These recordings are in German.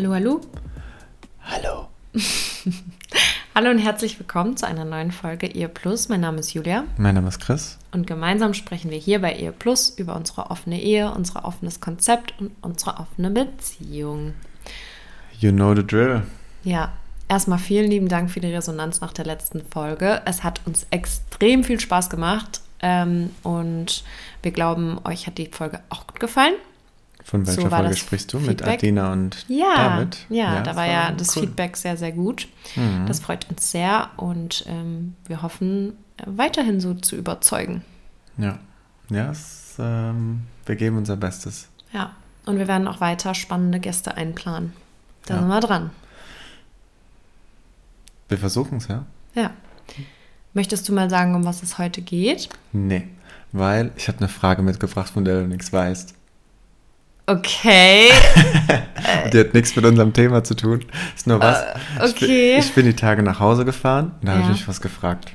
Hallo, hallo. hallo. Hallo und herzlich willkommen zu einer neuen Folge Ehe Plus. Mein Name ist Julia Mein Name ist Chris. und gemeinsam sprechen wir hier bei Ehe Plus über unsere offene Ehe, unser offenes Konzept und unsere offene Beziehung. You know the drill. Ja, erstmal vielen lieben Dank für die Resonanz nach der letzten Folge. Es hat uns extrem viel Spaß gemacht ähm, und wir glauben, euch hat die Folge auch gut gefallen. Von welcher So Folge sprichst du? Mit Feedback? Adina und Ja, David? ja, da war ja das cool. Mhm. Feedback sehr, sehr gut. Das freut uns sehr und ähm, wir hoffen, äh, weiterhin so zu überzeugen. Ja, ja es, ähm, wir geben unser Bestes. Ja, und wir werden auch weiter spannende Gäste einplanen. Da Ja. sind wir dran. Wir versuchen es, ja? Ja. Möchtest du mal sagen, um was es heute geht? Nee, weil ich habe eine Frage mitgebracht, von der du nichts weißt. Okay. Die hat nichts mit unserem Thema zu tun. Ist nur was. Ich, bin, okay. ich bin die Tage nach Hause gefahren und da habe Ja. ich mich was gefragt.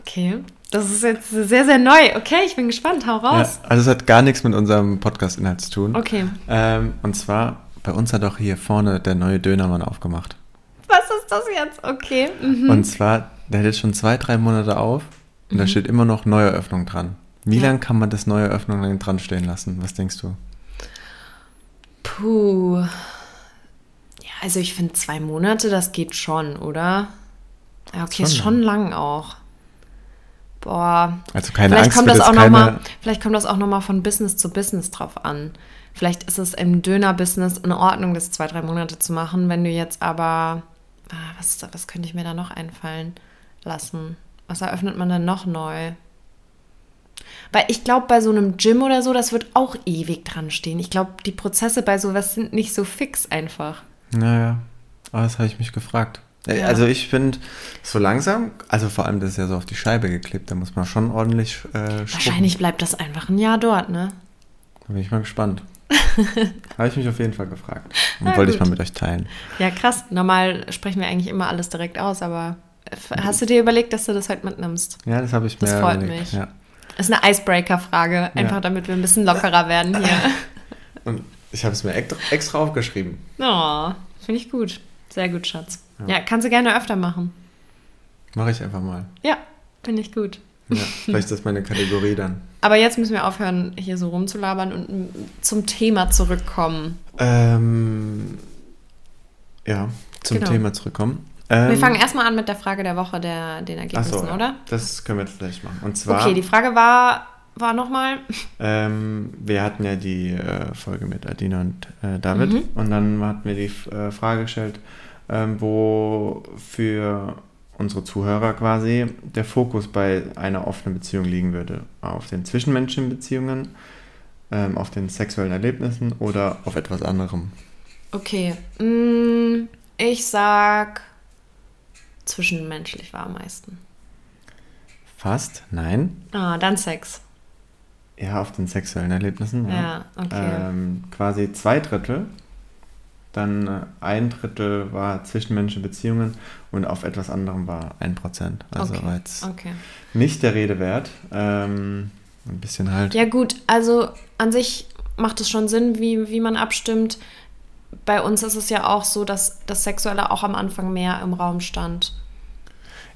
Okay. Das ist jetzt sehr, sehr neu. Okay, ich bin gespannt. Hau Ja, raus. also es hat gar nichts mit unserem Podcast-Inhalt zu tun. Okay. Ähm, und zwar, bei uns hat auch hier vorne der neue Dönermann aufgemacht. Was ist das jetzt? Okay. Mhm. Und zwar, der hat jetzt schon zwei, drei Monate auf und da steht immer noch Neueröffnung dran. Wie Ja. lange kann man das Neueröffnung dran stehen lassen? Was denkst du? Puh. Ja, also ich finde zwei Monate, das geht schon, oder? Ja, okay, Schon ist schon lang auch. Boah. Also keine vielleicht Angst, kommt das auch noch mal, keine- vielleicht kommt das auch nochmal von Business zu Business drauf an. Vielleicht ist es im Döner-Business in Ordnung, das zwei, drei Monate zu machen. Wenn du jetzt aber, ah, was, was könnte ich mir da noch einfallen lassen? Was eröffnet man dann noch neu? Weil ich glaube, bei so einem Gym oder so, das wird auch ewig dran stehen. Ich glaube, die Prozesse bei sowas sind nicht so fix einfach. Naja, aber das habe ich mich gefragt. Äh, Ja. Also ich finde, so langsam, also vor allem das ist ja so auf die Scheibe geklebt, da muss man schon ordentlich äh. Wahrscheinlich bleibt das einfach ein Jahr dort, ne? Da bin ich mal gespannt. habe ich mich auf jeden Fall gefragt. Und wollte ich mal mit euch teilen. Ja, krass. Normal sprechen wir eigentlich immer alles direkt aus, aber hast du dir überlegt, dass du das heute mitnimmst? Ja, das habe ich mir Das freut überlegt. mich. Ja. Das ist eine Icebreaker-Frage, einfach Ja. damit wir ein bisschen lockerer werden hier. Und ich habe es mir extra, aufgeschrieben. Oh, finde ich gut. Sehr gut, Schatz. Ja. kannst du gerne öfter machen. Mache ich einfach mal. Ja, finde ich gut. Ja, vielleicht ist das meine Kategorie dann. Aber jetzt müssen wir aufhören, hier so rumzulabern und zum Thema zurückkommen. Ähm, ja, zum Genau. Thema zurückkommen. Ähm, Wir fangen erstmal an mit der Frage der Woche, der, den Ergebnissen, so, oder? Das können wir jetzt gleich machen. Und zwar, Okay, die Frage war, war nochmal. ähm, wir hatten ja die äh, Folge mit Adina und äh, David Mhm. und dann hatten wir die äh, Frage gestellt, ähm, wo für unsere Zuhörer quasi der Fokus bei einer offenen Beziehung liegen würde. Auf den zwischenmenschlichen Beziehungen, ähm, auf den sexuellen Erlebnissen oder auf etwas anderem. Okay, mm, ich sag, zwischenmenschlich war am meisten. Fast, nein. Ah, dann Sex. Ja, auf den sexuellen Erlebnissen. Ja, Ja, okay. Ähm, quasi zwei Drittel. Dann äh, ein Drittel war zwischenmenschliche Beziehungen und auf etwas anderem war ein Prozent. Also okay. war jetzt okay. nicht der Rede wert. Ähm, ein bisschen halt. Ja gut, also an sich macht es schon Sinn, wie, wie man abstimmt. Bei uns ist es ja auch so, dass das Sexuelle auch am Anfang mehr im Raum stand.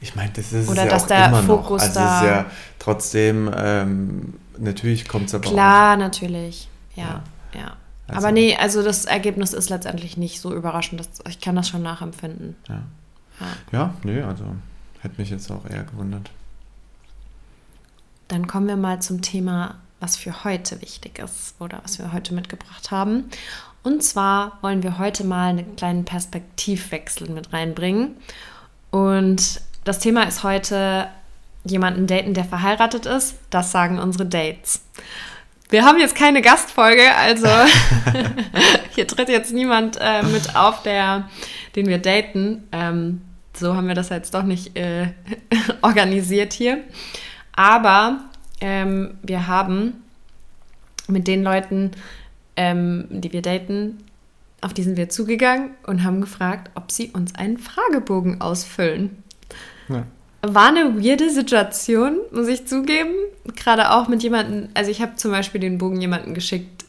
Ich meine, das ist Oder ja dass auch der immer Fokus noch. Also da- es ist ja trotzdem, ähm, natürlich kommt es aber Klar, natürlich. Ja, ja. Also- Aber nee, also das Ergebnis ist letztendlich nicht so überraschend. Das, ich kann das schon nachempfinden. auch. Ja. Ja. ja, nee, also hätte mich jetzt auch eher gewundert. Dann kommen wir mal zum Thema, was für heute wichtig ist oder was wir heute mitgebracht haben. Und zwar wollen wir heute mal einen kleinen Perspektivwechsel mit reinbringen. Und das Thema ist heute jemanden daten, der verheiratet ist. Das sagen unsere Dates. Wir haben jetzt keine Gastfolge, also hier tritt jetzt niemand äh, mit auf, der, den wir daten. Ähm, so haben wir das jetzt doch nicht äh, organisiert hier. Aber ähm, wir haben mit den Leuten, ähm, die wir daten, auf die sind wir zugegangen und haben gefragt, ob sie uns einen Fragebogen ausfüllen. Ja. War eine weirde Situation, muss ich zugeben. Gerade auch mit jemandem, also ich habe zum Beispiel den Bogen jemanden geschickt,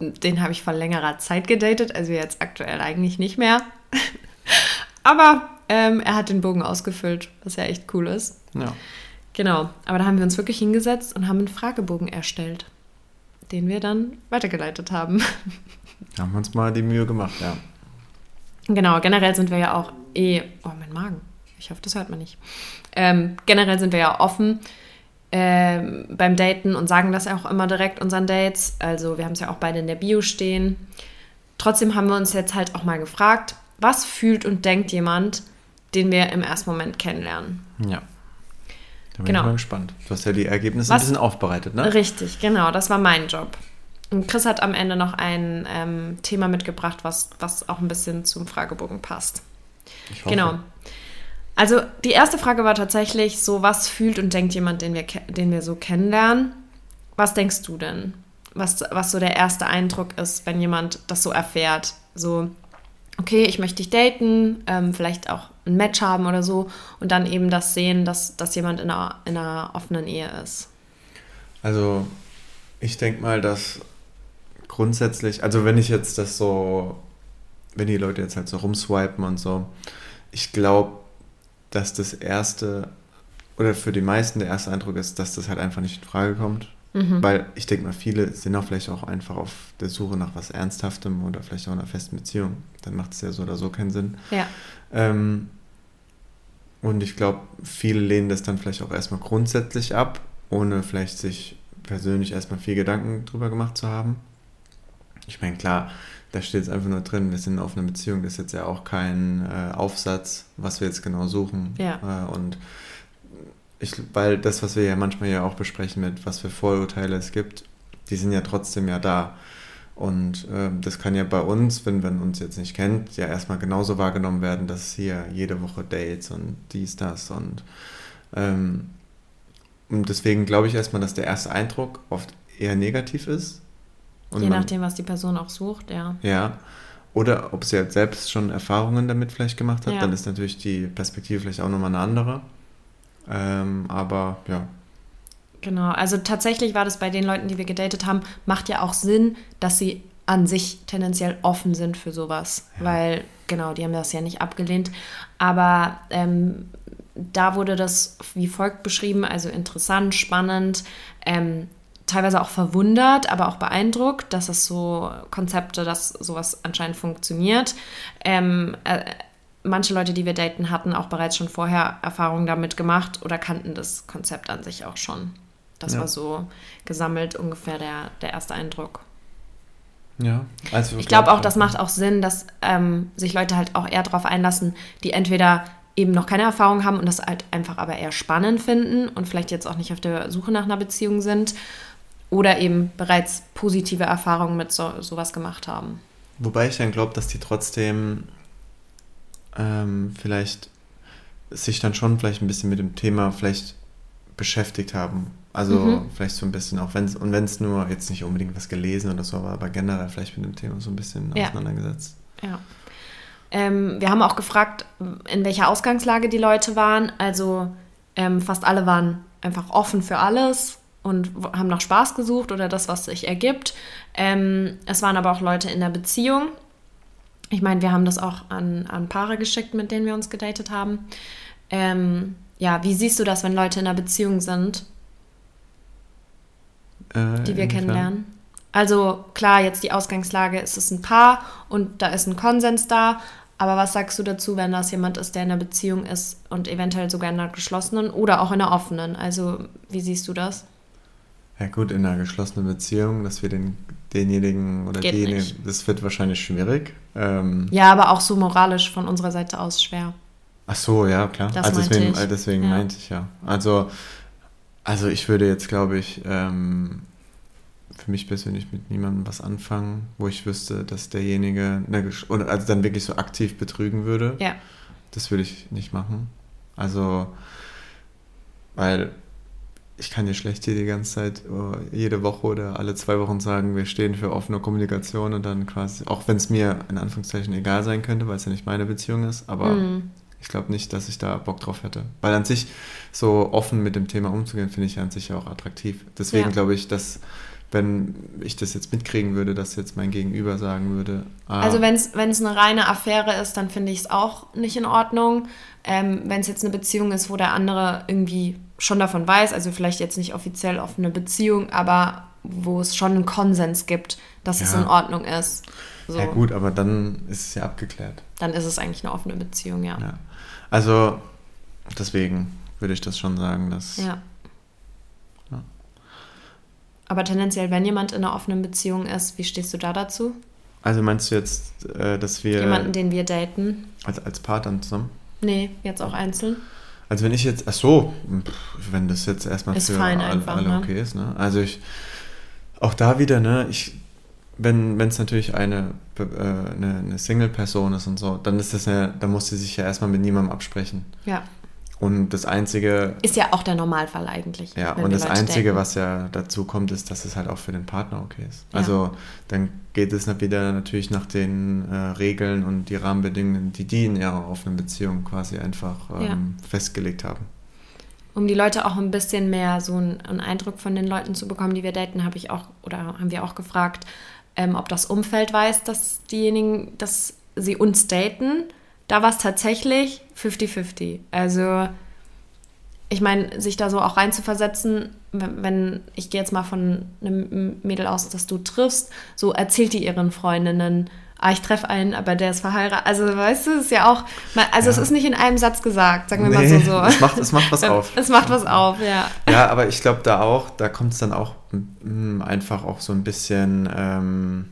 den habe ich vor längerer Zeit gedatet, also jetzt aktuell eigentlich nicht mehr. Aber ähm, er hat den Bogen ausgefüllt, was ja echt cool ist. Ja. Genau, aber da haben wir uns wirklich hingesetzt und haben einen Fragebogen erstellt, den wir dann weitergeleitet haben. Haben wir uns mal die Mühe gemacht, ja. Genau, generell sind wir ja auch eh. Oh, mein Magen. Ich hoffe, das hört man nicht. Ähm, generell sind wir ja offen ähm, beim Daten und sagen das auch immer direkt unseren Dates. Also, wir haben es ja auch beide in der Bio stehen. Trotzdem haben wir uns jetzt halt auch mal gefragt, was fühlt und denkt jemand, den wir im ersten Moment kennenlernen? Ja. Da bin genau. ich mal gespannt. Du hast ja die Ergebnisse was, ein bisschen aufbereitet, ne? Richtig, genau. Das war mein Job. Und Chris hat am Ende noch ein ähm, Thema mitgebracht, was, was auch ein bisschen zum Fragebogen passt. Ich hoffe. Genau. Also die erste Frage war tatsächlich so, was fühlt und denkt jemand, den wir, den wir so kennenlernen? Was denkst du denn? Was, was so der erste Eindruck ist, wenn jemand das so erfährt? So, okay, ich möchte dich daten, ähm, vielleicht auch ein Match haben oder so und dann eben das sehen, dass, dass jemand in einer, in einer offenen Ehe ist. Also ich denke mal, dass grundsätzlich, also wenn ich jetzt das so, wenn die Leute jetzt halt so rumswipen und so, ich glaube, dass das erste, oder für die meisten der erste Eindruck ist, dass das halt einfach nicht in Frage kommt. Mhm. Weil ich denke mal, viele sind auch vielleicht auch einfach auf der Suche nach was Ernsthaftem oder vielleicht auch einer festen Beziehung. Dann macht es ja so oder so keinen Sinn. Ja. Ähm, und ich glaube, viele lehnen das dann vielleicht auch erstmal grundsätzlich ab, ohne vielleicht sich persönlich erstmal viel Gedanken drüber gemacht zu haben. Ich meine, klar, da steht es einfach nur drin, wir sind auf einer Beziehung, das ist jetzt ja auch kein äh, Aufsatz, was wir jetzt genau suchen. Ja. Äh, und ich, weil das, was wir ja manchmal ja auch besprechen mit, was für Vorurteile es gibt, die sind ja trotzdem ja da. Und äh, das kann ja bei uns, wenn man uns jetzt nicht kennt, ja erstmal genauso wahrgenommen werden, dass hier jede Woche Dates und dies, das und ähm, und deswegen glaube ich erstmal, dass der erste Eindruck oft eher negativ ist. Je man, nachdem, was die Person auch sucht, ja. Ja. Oder ob sie halt selbst schon Erfahrungen damit vielleicht gemacht hat, ja. dann ist natürlich die Perspektive vielleicht auch nochmal eine andere. Ähm, aber ja. Genau, also tatsächlich war das bei den Leuten, die wir gedatet haben, macht ja auch Sinn, dass sie an sich tendenziell offen sind für sowas, ja. weil genau, die haben das ja nicht abgelehnt. Aber ähm, da wurde das wie folgt beschrieben, also interessant, spannend, ähm, teilweise auch verwundert, aber auch beeindruckt, dass es so Konzepte, dass sowas anscheinend funktioniert. Ähm, äh, manche Leute, die wir daten, hatten auch bereits schon vorher Erfahrungen damit gemacht oder kannten das Konzept an sich auch schon. Das ja. war so gesammelt ungefähr der, der erste Eindruck. Ja, also ich glaube auch, das macht auch Sinn, dass ähm, sich Leute halt auch eher darauf einlassen, die entweder eben noch keine Erfahrung haben und das halt einfach aber eher spannend finden und vielleicht jetzt auch nicht auf der Suche nach einer Beziehung sind oder eben bereits positive Erfahrungen mit so, sowas gemacht haben. Wobei ich dann glaube, dass die trotzdem ähm, vielleicht sich dann schon vielleicht ein bisschen mit dem Thema vielleicht beschäftigt haben. Also mhm. vielleicht so ein bisschen, auch wenn es, und wenn es nur jetzt nicht unbedingt was gelesen oder so, aber, aber generell vielleicht mit dem Thema so ein bisschen ja. auseinandergesetzt. Ja. Ähm, wir haben auch gefragt, in welcher Ausgangslage die Leute waren. Also ähm, fast alle waren einfach offen für alles und haben nach Spaß gesucht oder das, was sich ergibt. Ähm, es waren aber auch Leute in der Beziehung, ich meine, wir haben das auch an, an Paare geschickt, mit denen wir uns gedatet haben. Ähm, ja, wie siehst du das, wenn Leute in einer Beziehung sind, äh, die wir kennenlernen? Also klar, jetzt die Ausgangslage, ist es ein Paar und da ist ein Konsens da. Aber was sagst du dazu, wenn das jemand ist, der in einer Beziehung ist und eventuell sogar in einer geschlossenen oder auch in einer offenen? Also wie siehst du das? Ja gut, in einer geschlossenen Beziehung, dass wir den, denjenigen oder Geht diejenige, nicht. das wird wahrscheinlich schwierig. Ähm, Ja, aber auch so moralisch von unserer Seite aus schwer. Ach so, ja, klar. Das also meinte deswegen, ich. äh, deswegen Ja. meinte ich ja. Also, also ich würde jetzt, glaube ich, ähm, für mich persönlich mit niemandem was anfangen, wo ich wüsste, dass derjenige, oder also dann wirklich so aktiv betrügen würde. Ja. Das würde ich nicht machen. Also, weil ich kann dir schlecht hier die ganze Zeit äh, jede Woche oder alle zwei Wochen sagen, wir stehen für offene Kommunikation und dann quasi, auch wenn es mir in Anführungszeichen egal sein könnte, weil es ja nicht meine Beziehung ist, aber Mhm. Ich glaube nicht, dass ich da Bock drauf hätte. Weil an sich so offen mit dem Thema umzugehen, finde ich ja an sich ja auch attraktiv. Deswegen Ja. glaube ich, dass wenn ich das jetzt mitkriegen würde, dass jetzt mein Gegenüber sagen würde, ah, Also wenn es eine reine Affäre ist, dann finde ich es auch nicht in Ordnung. Ähm, wenn es jetzt eine Beziehung ist, wo der andere irgendwie schon davon weiß, also vielleicht jetzt nicht offiziell offene Beziehung, aber wo es schon einen Konsens gibt, dass es Ja. in Ordnung ist. So, ja gut, aber dann ist es ja abgeklärt. Dann ist es eigentlich eine offene Beziehung, ja. Ja. Also deswegen würde ich das schon sagen, dass Ja. Ja. Aber tendenziell, wenn jemand in einer offenen Beziehung ist, wie stehst du da dazu? also meinst du jetzt, äh, dass wir Jemanden, den wir daten? als, als Paar dann zusammen? Nee, jetzt auch einzeln. Also wenn ich jetzt, ach so, wenn das jetzt erstmal Ist für fein alle, einfach, alle ne? okay ist, ne? Also ich, auch da wieder, ne, ich, wenn es natürlich eine, äh, eine, eine Single-Person ist und so, dann ist das ja, dann muss sie sich ja erstmal mit niemandem absprechen. Ja. Und das Einzige, Ist ja auch der Normalfall eigentlich. ja, und das Leute Einzige, daten. was ja dazu kommt, ist, dass es halt auch für den Partner okay ist. Ja. Also dann geht es wieder natürlich nach den äh, Regeln und die Rahmenbedingungen, die die in ihrer offenen Beziehung quasi einfach ähm, Ja. festgelegt haben. Um die Leute auch ein bisschen mehr so einen, einen Eindruck von den Leuten zu bekommen, die wir daten, habe ich auch oder haben wir auch gefragt, ähm, ob das Umfeld weiß, dass diejenigen, dass sie uns daten. Da war es tatsächlich 50-50. Also ich meine, sich da so auch reinzuversetzen, wenn, wenn ich gehe jetzt mal von einem Mädel aus, das du triffst, so erzählt die ihren Freundinnen, ah, ich treffe einen, aber der ist verheiratet. Also weißt du, es ist ja auch, also es ist nicht in einem Satz gesagt, sagen wir mal so. Nee, so. Es macht, es macht was auf. Es macht was auf, ja. Ja, aber ich glaube da auch, da kommt es dann auch einfach auch so ein bisschen ähm,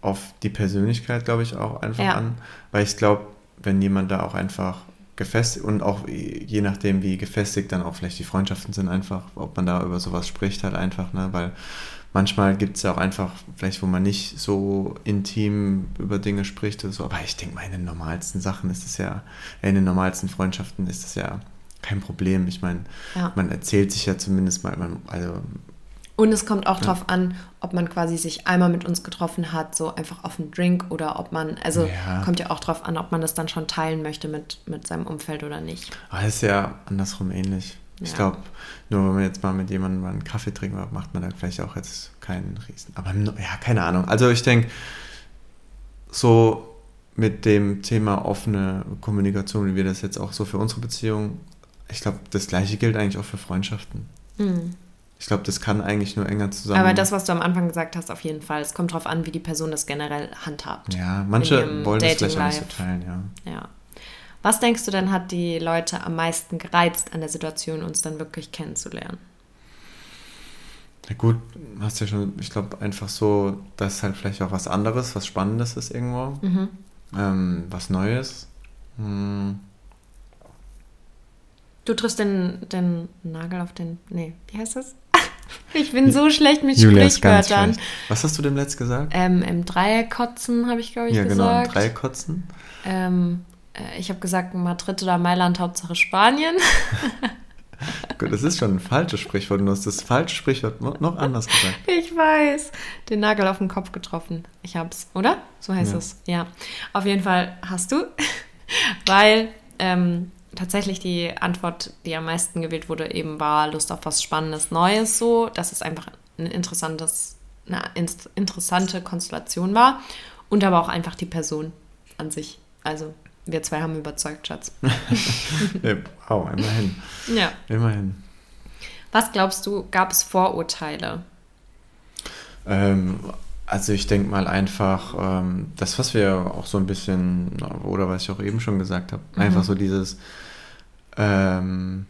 auf die Persönlichkeit, glaube ich, auch einfach Ja. an. Weil ich glaube, wenn jemand da auch einfach gefestigt und auch je nachdem, wie gefestigt dann auch vielleicht die Freundschaften sind, einfach, ob man da über sowas spricht, halt einfach, ne? Weil manchmal gibt es ja auch einfach, vielleicht, wo man nicht so intim über Dinge spricht oder so, aber ich denke mal, in den normalsten Sachen ist es ja, in den normalsten Freundschaften ist es ja kein Problem. Ich meine, Ja. man erzählt sich ja zumindest mal, man, also Und es kommt auch drauf an, ob man quasi sich einmal mit uns getroffen hat, so einfach auf einen Drink oder ob man, also Ja. kommt ja auch drauf an, ob man das dann schon teilen möchte mit, mit seinem Umfeld oder nicht. aber es ist ja andersrum ähnlich. Ich Ja. glaube, nur wenn man jetzt mal mit jemandem mal einen Kaffee trinkt, macht man da vielleicht auch jetzt keinen Riesen. Aber ja, keine Ahnung. Also ich denke, so mit dem Thema offene Kommunikation, wie wir das jetzt auch so für unsere Beziehung, ich glaube, das gleiche gilt eigentlich auch für Freundschaften. Ich glaube, das kann eigentlich nur enger zusammen. Aber das, was du am Anfang gesagt hast, auf jeden Fall. Es kommt drauf an, wie die Person das generell handhabt. ja, manche wollen das vielleicht auch nicht so teilen, ja. Ja. Was denkst du denn, hat die Leute am meisten gereizt an der Situation, uns dann wirklich kennenzulernen? Ja gut, hast ja schon, ich glaube einfach so, dass halt vielleicht auch was anderes, was Spannendes ist irgendwo. Mhm. Ähm, was Neues. Hm, Du triffst den, den Nagel auf den. Nee, wie heißt das? Ich bin so schlecht mit Julia Sprichwörtern. Was hast du dem letzt gesagt? Ähm, Im Dreieck kotzen, habe ich, glaube ich, ja, genau, gesagt. drei Kotzen. Ähm, äh, ich habe gesagt, Madrid oder Mailand, Hauptsache Spanien. Gut, das ist schon ein falsches Sprichwort. Du hast das falsche Sprichwort noch, noch anders gesagt. Ich weiß. Den Nagel auf den Kopf getroffen. Ich hab's, oder? So heißt Ja. es. Ja. Auf jeden Fall hast du. Weil ähm, tatsächlich die Antwort, die am meisten gewählt wurde, eben war Lust auf was Spannendes, Neues so. Dass es einfach ein interessantes, eine interessante Konstellation war. Und aber auch einfach die Person an sich. Also, wir zwei haben überzeugt, Schatz. Wow, immerhin. ja. Immerhin. Was glaubst du, gab es Vorurteile? Ähm, also ich denke mal einfach, ähm, das, was wir auch so ein bisschen, oder was ich auch eben schon gesagt habe, einfach so dieses, ähm,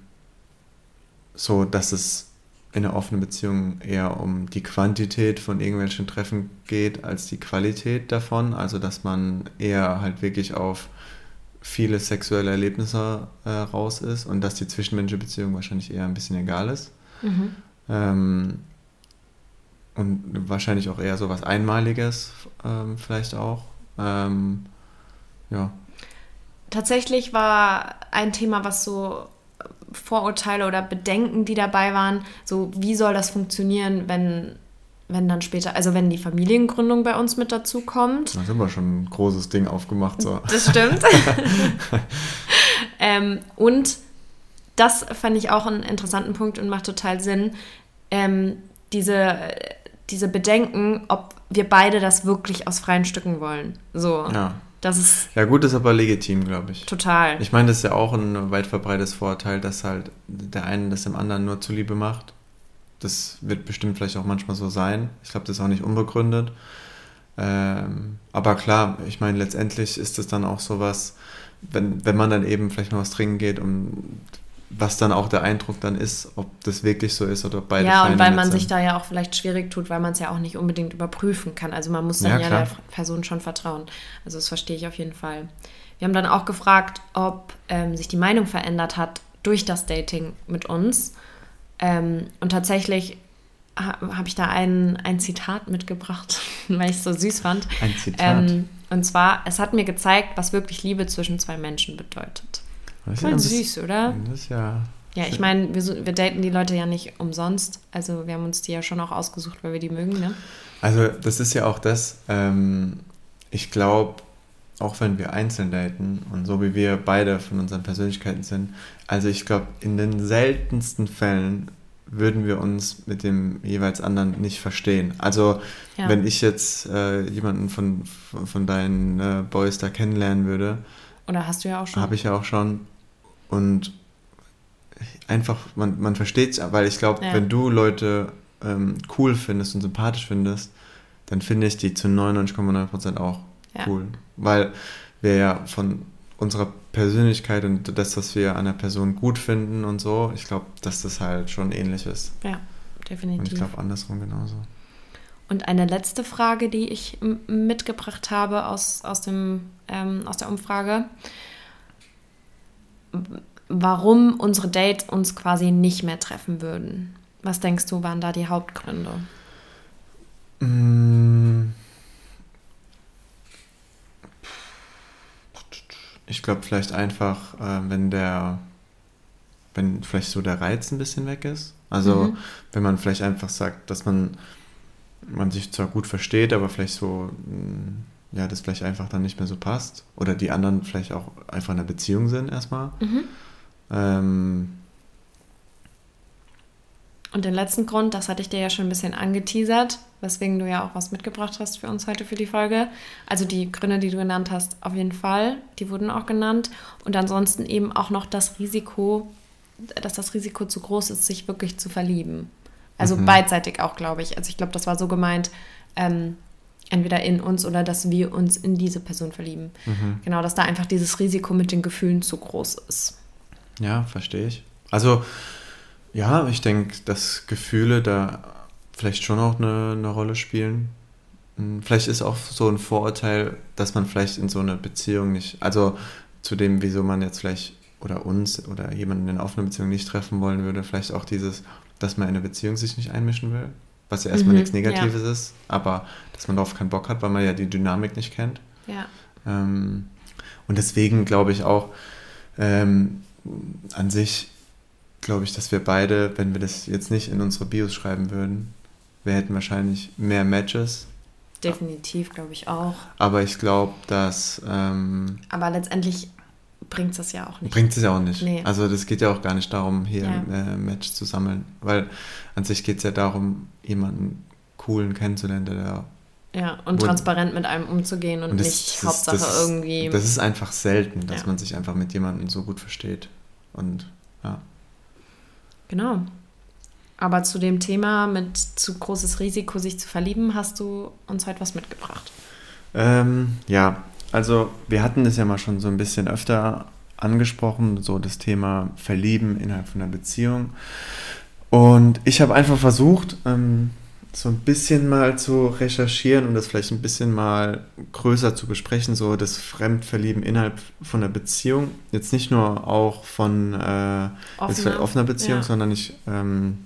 so, dass es in einer offenen Beziehung eher um die Quantität von irgendwelchen Treffen geht als die Qualität davon. Also dass man eher halt wirklich auf viele sexuelle Erlebnisse äh, raus ist und dass die zwischenmenschliche Beziehung wahrscheinlich eher ein bisschen egal ist. Mhm. Ähm, und wahrscheinlich auch eher so was Einmaliges ähm, vielleicht auch. Ähm, ja. Tatsächlich war ein Thema, was so Vorurteile oder Bedenken, die dabei waren, so wie soll das funktionieren, wenn, wenn dann später, also wenn die Familiengründung bei uns mit dazu kommt. Da sind wir schon ein großes Ding aufgemacht. So. Das stimmt. ähm, und das fand ich auch einen interessanten Punkt und macht total Sinn. Ähm, diese, diese Bedenken, ob wir beide das wirklich aus freien Stücken wollen. So. Ja. Das ist Ja, gut, ist aber legitim, glaube ich. total. Ich meine, das ist ja auch ein weit verbreitetes Vorurteil, dass halt der eine das dem anderen nur zuliebe macht. Das wird bestimmt vielleicht auch manchmal so sein. Ich glaube, das ist auch nicht unbegründet. Ähm, aber klar, ich meine, letztendlich ist es dann auch sowas, wenn, wenn man dann eben vielleicht mal was trinken geht, um was dann auch der Eindruck dann ist, ob das wirklich so ist oder ob beide ja, und weil man sind. sich da ja auch vielleicht schwierig tut, weil man es ja auch nicht unbedingt überprüfen kann. Also man muss dann Ja, ja, der Person schon vertrauen. Also das verstehe ich auf jeden Fall. Wir haben dann auch gefragt, ob ähm, sich die Meinung verändert hat durch das Dating mit uns. Ähm, und tatsächlich ha habe ich da ein, ein Zitat mitgebracht, weil ich es so süß fand. Ein Zitat. Ähm, und zwar, es hat mir gezeigt, was wirklich Liebe zwischen zwei Menschen bedeutet. Das ist Voll bisschen- süß, oder? Das ja. Ja, ich meine, wir, wir daten die Leute ja nicht umsonst. Also wir haben uns die ja schon auch ausgesucht, weil wir die mögen, ne? Also das ist ja auch das, ähm, ich glaube, auch wenn wir einzeln daten und so wie wir beide von unseren Persönlichkeiten sind, also ich glaube, in den seltensten Fällen würden wir uns mit dem jeweils anderen nicht verstehen. Also Ja. wenn ich jetzt äh, jemanden von, von, von deinen äh, Boys da kennenlernen würde, Oder hast du ja auch schon. habe ich ja auch schon. Und einfach, man, man versteht es, weil ich glaube, Ja. wenn du Leute ähm, cool findest und sympathisch findest, dann finde ich die zu 99,9% auch Ja. cool. Weil wir ja von unserer Persönlichkeit und das, was wir an der Person gut finden und so, ich glaube, dass das halt schon ähnlich ist. Ja, Und ich definitiv. glaube andersrum genauso. Und eine letzte Frage, die ich mitgebracht habe aus, aus, dem, ähm, aus der Umfrage. Warum unsere Dates uns quasi nicht mehr treffen würden? Was denkst du, waren da die Hauptgründe? Mm. Ich glaube vielleicht einfach, äh, wenn der, wenn vielleicht so der Reiz ein bisschen weg ist. Also Mhm. wenn man vielleicht einfach sagt, dass man, man sich zwar gut versteht, aber vielleicht so, mm, ja, das vielleicht einfach dann nicht mehr so passt. Oder die anderen vielleicht auch einfach in einer Beziehung sind erstmal. Mhm. Ähm, Und den letzten Grund, das hatte ich dir ja schon ein bisschen angeteasert, weswegen du ja auch was mitgebracht hast für uns heute für die Folge. Also die Gründe, die du genannt hast, auf jeden Fall, die wurden auch genannt. Und ansonsten eben auch noch das Risiko, dass das Risiko zu groß ist, sich wirklich zu verlieben. Also beidseitig auch, glaube ich. Also ich glaube, das war so gemeint, ähm, entweder in uns oder dass wir uns in diese Person verlieben. Genau, dass da einfach dieses Risiko mit den Gefühlen zu groß ist. Ja, verstehe ich. Also, ja, ich denke, dass Gefühle da vielleicht schon auch eine, eine Rolle spielen. Hm, Vielleicht ist auch so ein Vorurteil, dass man vielleicht in so einer Beziehung nicht, also zu dem, wieso man jetzt vielleicht oder uns oder jemanden in einer offenen Beziehung nicht treffen wollen würde, vielleicht auch dieses, dass man in eine Beziehung sich nicht einmischen will, was ja erstmal Mhm, nichts Negatives ist, aber dass man darauf keinen Bock hat, weil man ja die Dynamik nicht kennt. Ja. Ähm, und deswegen glaube ich auch, ähm, an sich glaube ich, dass wir beide, wenn wir das jetzt nicht in unsere Bios schreiben würden, wir hätten wahrscheinlich mehr Matches. Definitiv, glaube ich auch. Aber ich glaube, dass Ähm, Aber letztendlich bringt es das ja auch nicht. bringt es ja auch nicht. Nee. Also das geht ja auch gar nicht darum, hier Ja. ein äh, Match zu sammeln. Weil an sich geht es ja darum, jemanden coolen kennenzulernen, der da Ja, und Wo- transparent mit einem umzugehen und, Und das- nicht das- Hauptsache das irgendwie. Das ist einfach selten, dass Ja. man sich einfach mit jemandem so gut versteht. Und ja. Genau. Aber zu dem Thema mit zu großes Risiko, sich zu verlieben, hast du uns heute was mitgebracht. Ähm, ja, also wir hatten das ja mal schon so ein bisschen öfter angesprochen, so das Thema Verlieben innerhalb von einer Beziehung. Und ich habe einfach versucht, ähm, so ein bisschen mal zu recherchieren und das vielleicht ein bisschen mal größer zu besprechen, so das Fremdverlieben innerhalb von einer Beziehung. Jetzt nicht nur auch von äh, offener, offener Beziehung, ja. sondern ich ähm,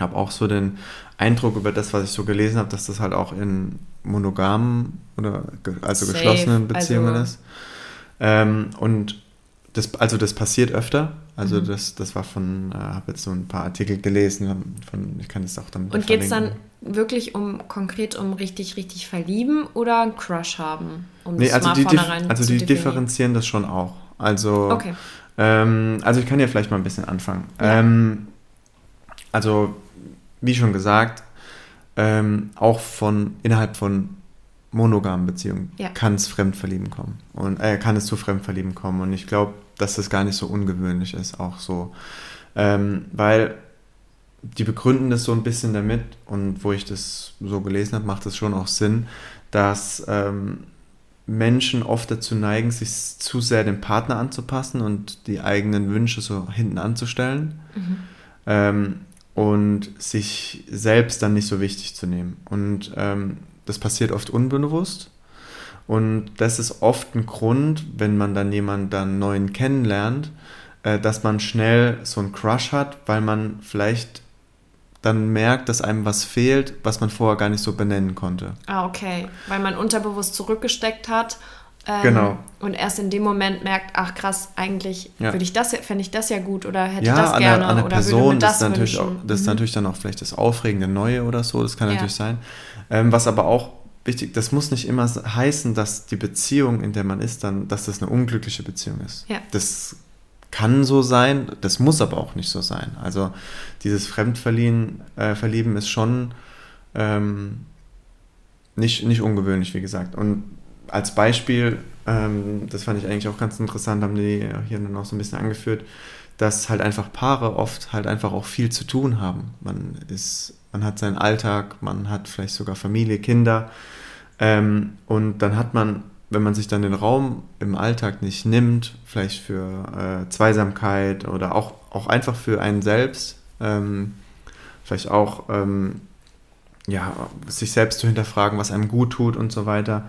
habe auch so den Eindruck über das, was ich so gelesen habe, dass das halt auch in monogamen oder also Safe. geschlossenen Beziehungen also. ist. Ähm, und das, also das passiert öfter. Also mhm. das, das war von, äh, habe jetzt so ein paar Artikel gelesen, von, ich kann es auch damit Und geht es dann wirklich um konkret um richtig, richtig verlieben oder einen Crush haben? Um nee, also die, also die differenzieren das schon auch. Also, okay. ähm, also ich kann ja vielleicht mal ein bisschen anfangen. Ja. Ähm, also, wie schon gesagt, ähm, auch von innerhalb von monogamen Beziehungen ja. kann es Fremdverlieben kommen und äh, kann es zu Fremdverlieben kommen und ich glaube dass das gar nicht so ungewöhnlich ist, auch so. Ähm, weil die begründen das so ein bisschen damit und wo ich das so gelesen habe, macht das schon auch Sinn, dass ähm, Menschen oft dazu neigen, sich zu sehr dem Partner anzupassen und die eigenen Wünsche so hinten anzustellen mhm. ähm, und sich selbst dann nicht so wichtig zu nehmen. Und ähm, das passiert oft unbewusst und das ist oft ein Grund, wenn man dann jemanden dann neuen kennenlernt, äh, dass man schnell so einen Crush hat, weil man vielleicht dann merkt, dass einem was fehlt, was man vorher gar nicht so benennen konnte. Ah, okay. Weil man unterbewusst zurückgesteckt hat. Ähm, genau. Und erst in dem Moment merkt, ach krass, eigentlich ja. würde ich das, fände ich das ja gut oder hätte ja, das gerne an der, oder Person, würde mir das, das ist natürlich auch, Das ist mhm. natürlich dann auch vielleicht das Aufregende Neue oder so, das kann ja. natürlich sein. Ähm, was aber auch wichtig, das muss nicht immer heißen, dass die Beziehung, in der man ist, dann, dass das eine unglückliche Beziehung ist. Ja. Das kann so sein, das muss aber auch nicht so sein. Also dieses Fremdverlieben äh, Verlieben ist schon ähm, nicht, nicht ungewöhnlich, wie gesagt. Und als Beispiel, ähm, das fand ich eigentlich auch ganz interessant, haben die hier dann auch so ein bisschen angeführt, dass halt einfach Paare oft halt einfach auch viel zu tun haben. Man ist, man hat seinen Alltag, man hat vielleicht sogar Familie, Kinder ähm, und dann hat man, wenn man sich dann den Raum im Alltag nicht nimmt, vielleicht für äh, Zweisamkeit oder auch, auch einfach für einen selbst, ähm, vielleicht auch ähm, ja, sich selbst zu hinterfragen, was einem gut tut und so weiter.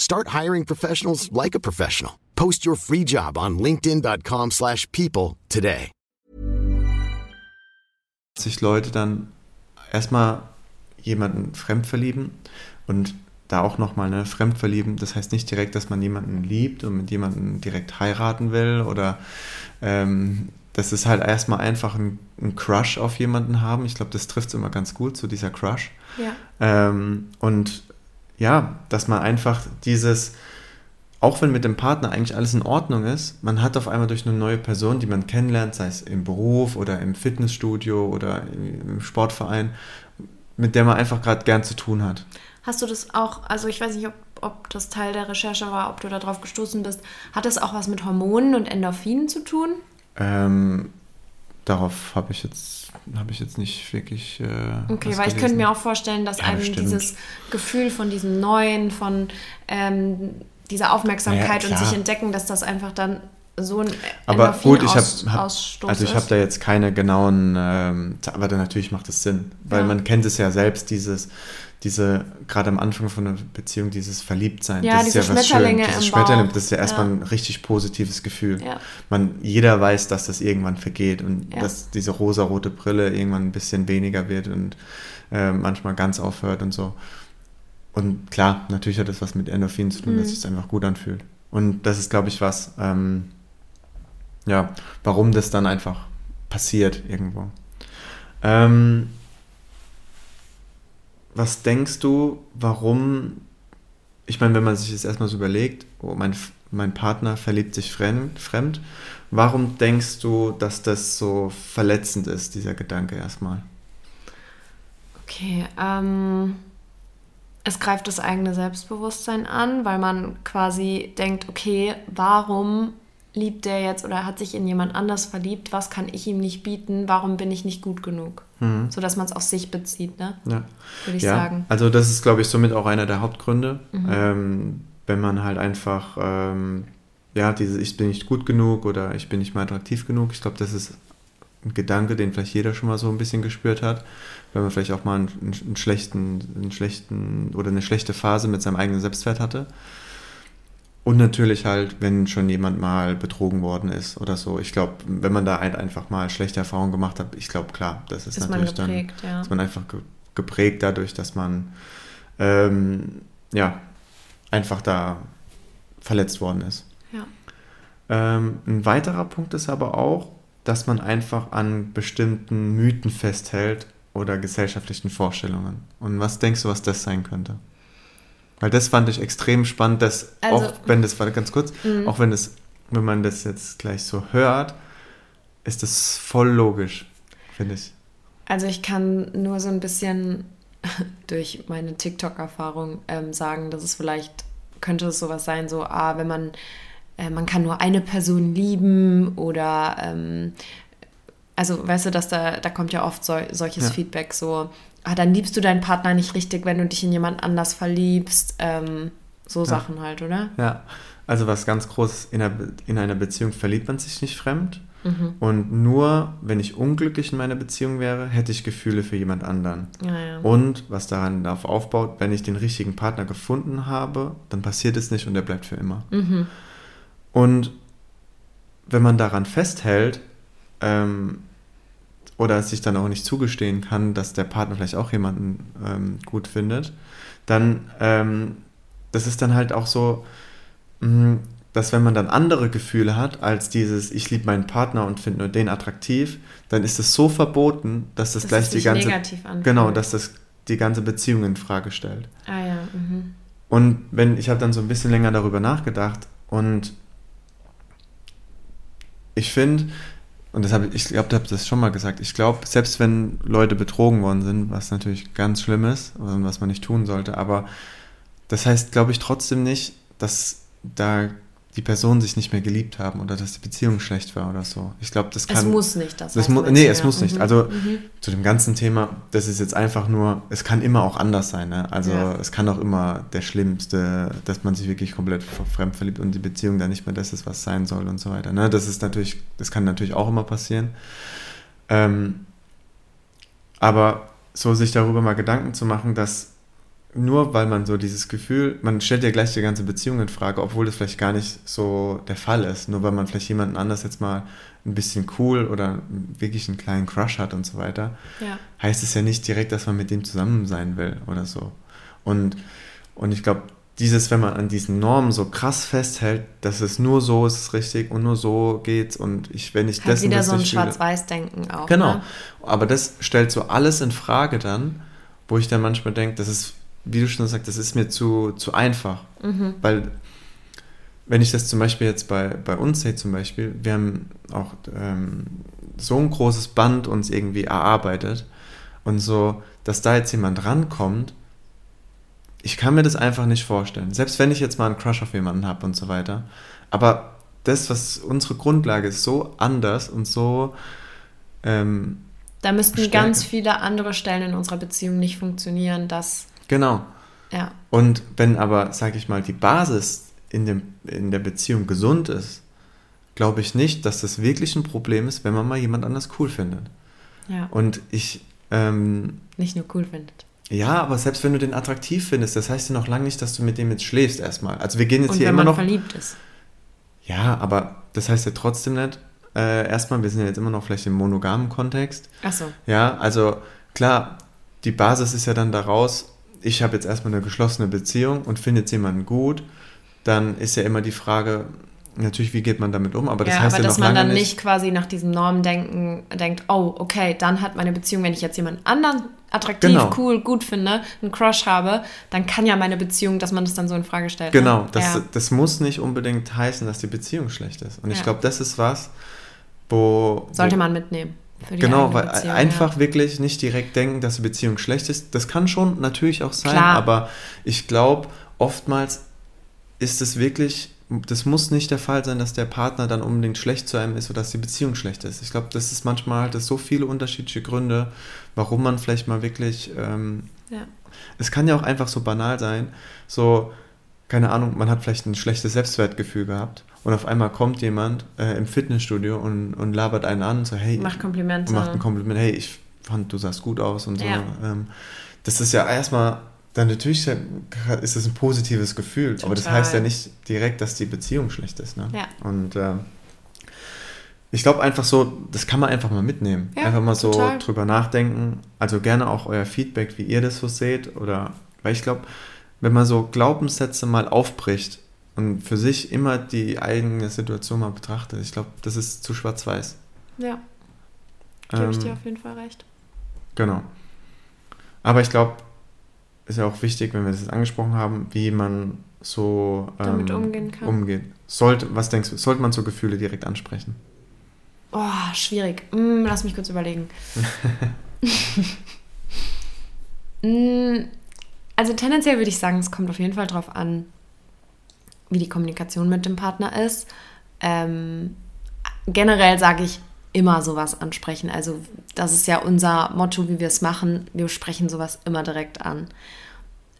Start hiring professionals like a professional. Post your free job on linkedin.com/people today. Sich Leute dann erstmal jemanden fremdverlieben und da auch nochmal eine Fremdverlieben, das heißt nicht direkt, dass man jemanden liebt und mit jemandem direkt heiraten will oder ähm, das ist halt erstmal einfach ein, ein, Crush auf jemanden haben. Ich glaube, das trifft es immer ganz gut, so dieser Crush. Ja. Ähm, und ja, dass man einfach dieses, auch wenn mit dem Partner eigentlich alles in Ordnung ist, man hat auf einmal durch eine neue Person, die man kennenlernt, sei es im Beruf oder im Fitnessstudio oder im Sportverein, mit der man einfach gerade gern zu tun hat. Hast du das auch, also ich weiß nicht, ob, ob das Teil der Recherche war, ob du darauf gestoßen bist, hat das auch was mit Hormonen und Endorphinen zu tun? Ähm, darauf habe ich jetzt habe ich jetzt nicht wirklich. Äh, okay, weil ich könnte mir auch vorstellen, dass ja, einem bestimmt. dieses Gefühl von diesem Neuen, von ähm, dieser Aufmerksamkeit ja, und sich entdecken, dass das einfach dann so ein aber gut, ich habe hab, also ich habe da jetzt keine genauen, ähm, aber dann natürlich macht es Sinn, weil ja. man kennt es ja selbst dieses diese, gerade am Anfang von einer Beziehung, dieses Verliebtsein, ja, das ist ja was Schönes. Dieses Schmetterlinge, das ist ja erstmal ja. ein richtig positives Gefühl. Ja. Man, jeder weiß, dass das irgendwann vergeht und ja. dass diese rosarote Brille irgendwann ein bisschen weniger wird und äh, manchmal ganz aufhört und so. Und klar, natürlich hat das was mit Endorphinen zu tun, mhm. dass es sich einfach gut anfühlt. Und das ist, glaube ich, was, ähm, ja, warum das dann einfach passiert irgendwo. Ähm, was denkst du, warum, ich meine, wenn man sich das erstmal so überlegt, oh, mein, mein Partner verliebt sich fremd, fremd, warum denkst du, dass das so verletzend ist, dieser Gedanke erstmal? Okay, ähm, es greift das eigene Selbstbewusstsein an, weil man quasi denkt, okay, warum liebt der jetzt oder hat sich in jemand anders verliebt? Was kann ich ihm nicht bieten? Warum bin ich nicht gut genug? Mhm. So dass man es auf sich bezieht, ne? Ja. Würde ich ja, sagen. Also das ist, glaube ich, somit auch einer der Hauptgründe. Ähm, wenn man halt einfach, ähm, ja, dieses Ich bin nicht gut genug oder ich bin nicht mehr attraktiv genug. Ich glaube, das ist ein Gedanke, den vielleicht jeder schon mal so ein bisschen gespürt hat. Wenn man vielleicht auch mal einen, einen schlechten, einen schlechten oder eine schlechte Phase mit seinem eigenen Selbstwert hatte. Und natürlich halt, wenn schon jemand mal betrogen worden ist oder so. Ich glaube, wenn man da halt einfach mal schlechte Erfahrungen gemacht hat, ich glaube, klar, das ist, Ist man natürlich geprägt, dann, ja. ist man einfach ge geprägt dadurch, dass man ähm, ja einfach da verletzt worden ist. Ja. Ähm, ein weiterer Punkt ist aber auch, dass man einfach an bestimmten Mythen festhält oder gesellschaftlichen Vorstellungen. Und was denkst du, was das sein könnte? Weil das fand ich extrem spannend, dass Also- auch wenn das, warte ganz kurz, auch wenn es, wenn man das jetzt gleich so hört, ist das voll logisch, finde ich. Also ich kann nur so ein bisschen durch meine TikTok-Erfahrung ähm, sagen, dass es vielleicht könnte es sowas sein, so ah, wenn man äh, man kann nur eine Person lieben oder ähm, also weißt du, dass da da kommt ja oft so, solches Ja. Feedback so ah, dann liebst du deinen Partner nicht richtig, wenn du dich in jemand anders verliebst, ähm, so Sachen halt, oder? Ja, also was ganz groß in einer, Be- in einer Beziehung verliebt man sich nicht fremd. Mhm. Und nur wenn ich unglücklich in meiner Beziehung wäre, hätte ich Gefühle für jemand anderen. Ja, ja. Und was daran darauf aufbaut, wenn ich den richtigen Partner gefunden habe, dann passiert es nicht und er bleibt für immer. Mhm. Und wenn man daran festhält ähm, oder es sich dann auch nicht zugestehen kann, dass der Partner vielleicht auch jemanden ähm, gut findet, dann ähm, das ist dann halt auch so, mh, dass wenn man dann andere Gefühle hat als dieses ich liebe meinen Partner und finde nur den attraktiv, dann ist es so verboten, dass das Dass gleich die ganze genau, dass das die ganze Beziehung in Frage stellt. Ah ja, mhm. Und wenn ich habe dann so ein bisschen länger darüber nachgedacht und ich finde, und das habe ich, ich glaube, ich habe das schon mal gesagt, ich glaube, selbst wenn Leute betrogen worden sind, was natürlich ganz schlimm ist und was man nicht tun sollte, aber das heißt, glaube ich, trotzdem nicht, dass da die Personen sich nicht mehr geliebt haben oder dass die Beziehung schlecht war oder so. Ich glaube, das kann. Es muss nicht das. Das Mhm. mu nee, es ja. muss nicht. Mhm. Also zu dem ganzen Thema, das ist jetzt einfach nur, es kann immer auch anders sein. Ne? Also Ja. es kann auch immer der Schlimmste, dass man sich wirklich komplett fremd verliebt und die Beziehung dann nicht mehr das ist, was sein soll und so weiter. Ne? Das ist natürlich, das kann natürlich auch immer passieren. Ähm, aber so sich darüber mal Gedanken zu machen, dass nur weil man so dieses Gefühl, man stellt ja gleich die ganze Beziehung in Frage, obwohl das vielleicht gar nicht so der Fall ist. Nur weil man vielleicht jemanden anders jetzt mal ein bisschen cool oder wirklich einen kleinen Crush hat und so weiter, Ja. heißt es ja nicht direkt, dass man mit dem zusammen sein will oder so. Und, und ich glaube, dieses, wenn man an diesen Normen so krass festhält, dass es nur so ist es richtig und nur so geht's und ich, wenn ich Halt das und wieder so ein Schwarz-Weiß-Denken auch. Genau. Ne? Aber das stellt so alles in Frage dann, wo ich dann manchmal denke, das ist, wie du schon sagst, das ist mir zu, zu einfach. Mhm. Weil, wenn ich das zum Beispiel jetzt bei, bei uns sehe, zum Beispiel, wir haben auch ähm, so ein großes Band uns irgendwie erarbeitet und so, dass da jetzt jemand rankommt, ich kann mir das einfach nicht vorstellen. Selbst wenn ich jetzt mal einen Crush auf jemanden habe und so weiter. Aber das, was unsere Grundlage ist, so anders und so ähm, Da müssten Stärke. ganz viele andere Stellen in unserer Beziehung nicht funktionieren, dass, Genau. ja, Und wenn aber, sage ich mal, die Basis in, dem, in der Beziehung gesund ist, glaube ich nicht, dass das wirklich ein Problem ist, wenn man mal jemand anders cool findet. ja, Und ich, ähm, nicht nur cool findet. ja, aber selbst wenn du den attraktiv findest, das heißt ja noch lange nicht, dass du mit dem jetzt schläfst erstmal. Also wir gehen jetzt Und hier wenn immer man noch. verliebt ist. Ja, aber das heißt ja trotzdem nicht. Äh, erstmal, wir sind ja jetzt immer noch vielleicht im monogamen Kontext. Achso, Ja, also klar, die Basis ist ja dann daraus, ich habe jetzt erstmal eine geschlossene Beziehung und finde jetzt jemanden gut, dann ist ja immer die Frage, natürlich, wie geht man damit um, aber das ja, heißt aber ja dass noch man lange dann nicht, quasi nach diesem Normdenken denkt, oh, okay, dann hat meine Beziehung, wenn ich jetzt jemanden anderen attraktiv, Genau. cool, gut finde, einen Crush habe, dann kann ja meine Beziehung, dass man das dann so in Frage stellt. Genau, ne? das, ja. das muss nicht unbedingt heißen, dass die Beziehung schlecht ist. Und ich Ja. glaube, das ist was, wo... sollte wo, man mitnehmen. Genau, weil Beziehung, einfach ja. wirklich nicht direkt denken, dass die Beziehung schlecht ist. Das kann schon natürlich auch sein, Klar. aber ich glaube, oftmals ist es wirklich, das muss nicht der Fall sein, dass der Partner dann unbedingt schlecht zu einem ist oder dass die Beziehung schlecht ist. Ich glaube, das ist manchmal halt das so viele unterschiedliche Gründe, warum man vielleicht mal wirklich, ähm, Ja. es kann ja auch einfach so banal sein, so, keine Ahnung, man hat vielleicht ein schlechtes Selbstwertgefühl gehabt und auf einmal kommt jemand äh, im Fitnessstudio und, und labert einen an, so, hey, Macht Komplimente. und macht ein Kompliment, hey, ich fand, du sahst gut aus und so. Ja. Ähm, das ist ja erstmal, dann natürlich ist es ein positives Gefühl, aber das Total. heißt ja nicht direkt, dass die Beziehung schlecht ist. Ne? Ja. Und ähm, ich glaube einfach so, das kann man einfach mal mitnehmen. Ja, einfach mal so total. drüber nachdenken. Also gerne auch euer Feedback, wie ihr das so seht. Oder, weil ich glaube, wenn man so Glaubenssätze mal aufbricht und für sich immer die eigene Situation mal betrachtet, ich glaube, das ist zu schwarz-weiß. Ja, gebe ich Ähm, dir auf jeden Fall recht. Genau. Aber ich glaube, ist ja auch wichtig, wenn wir das jetzt angesprochen haben, wie man so Damit umgehen kann. Umgeht. Sollte, was denkst du, sollte man so Gefühle direkt ansprechen? Oh, schwierig. Mm, lass mich kurz überlegen. Mm, also tendenziell würde ich sagen, es kommt auf jeden Fall darauf an, wie die Kommunikation mit dem Partner ist. Ähm, generell sage ich immer sowas ansprechen. Also das ist ja unser Motto, wie wir es machen. Wir sprechen sowas immer direkt an.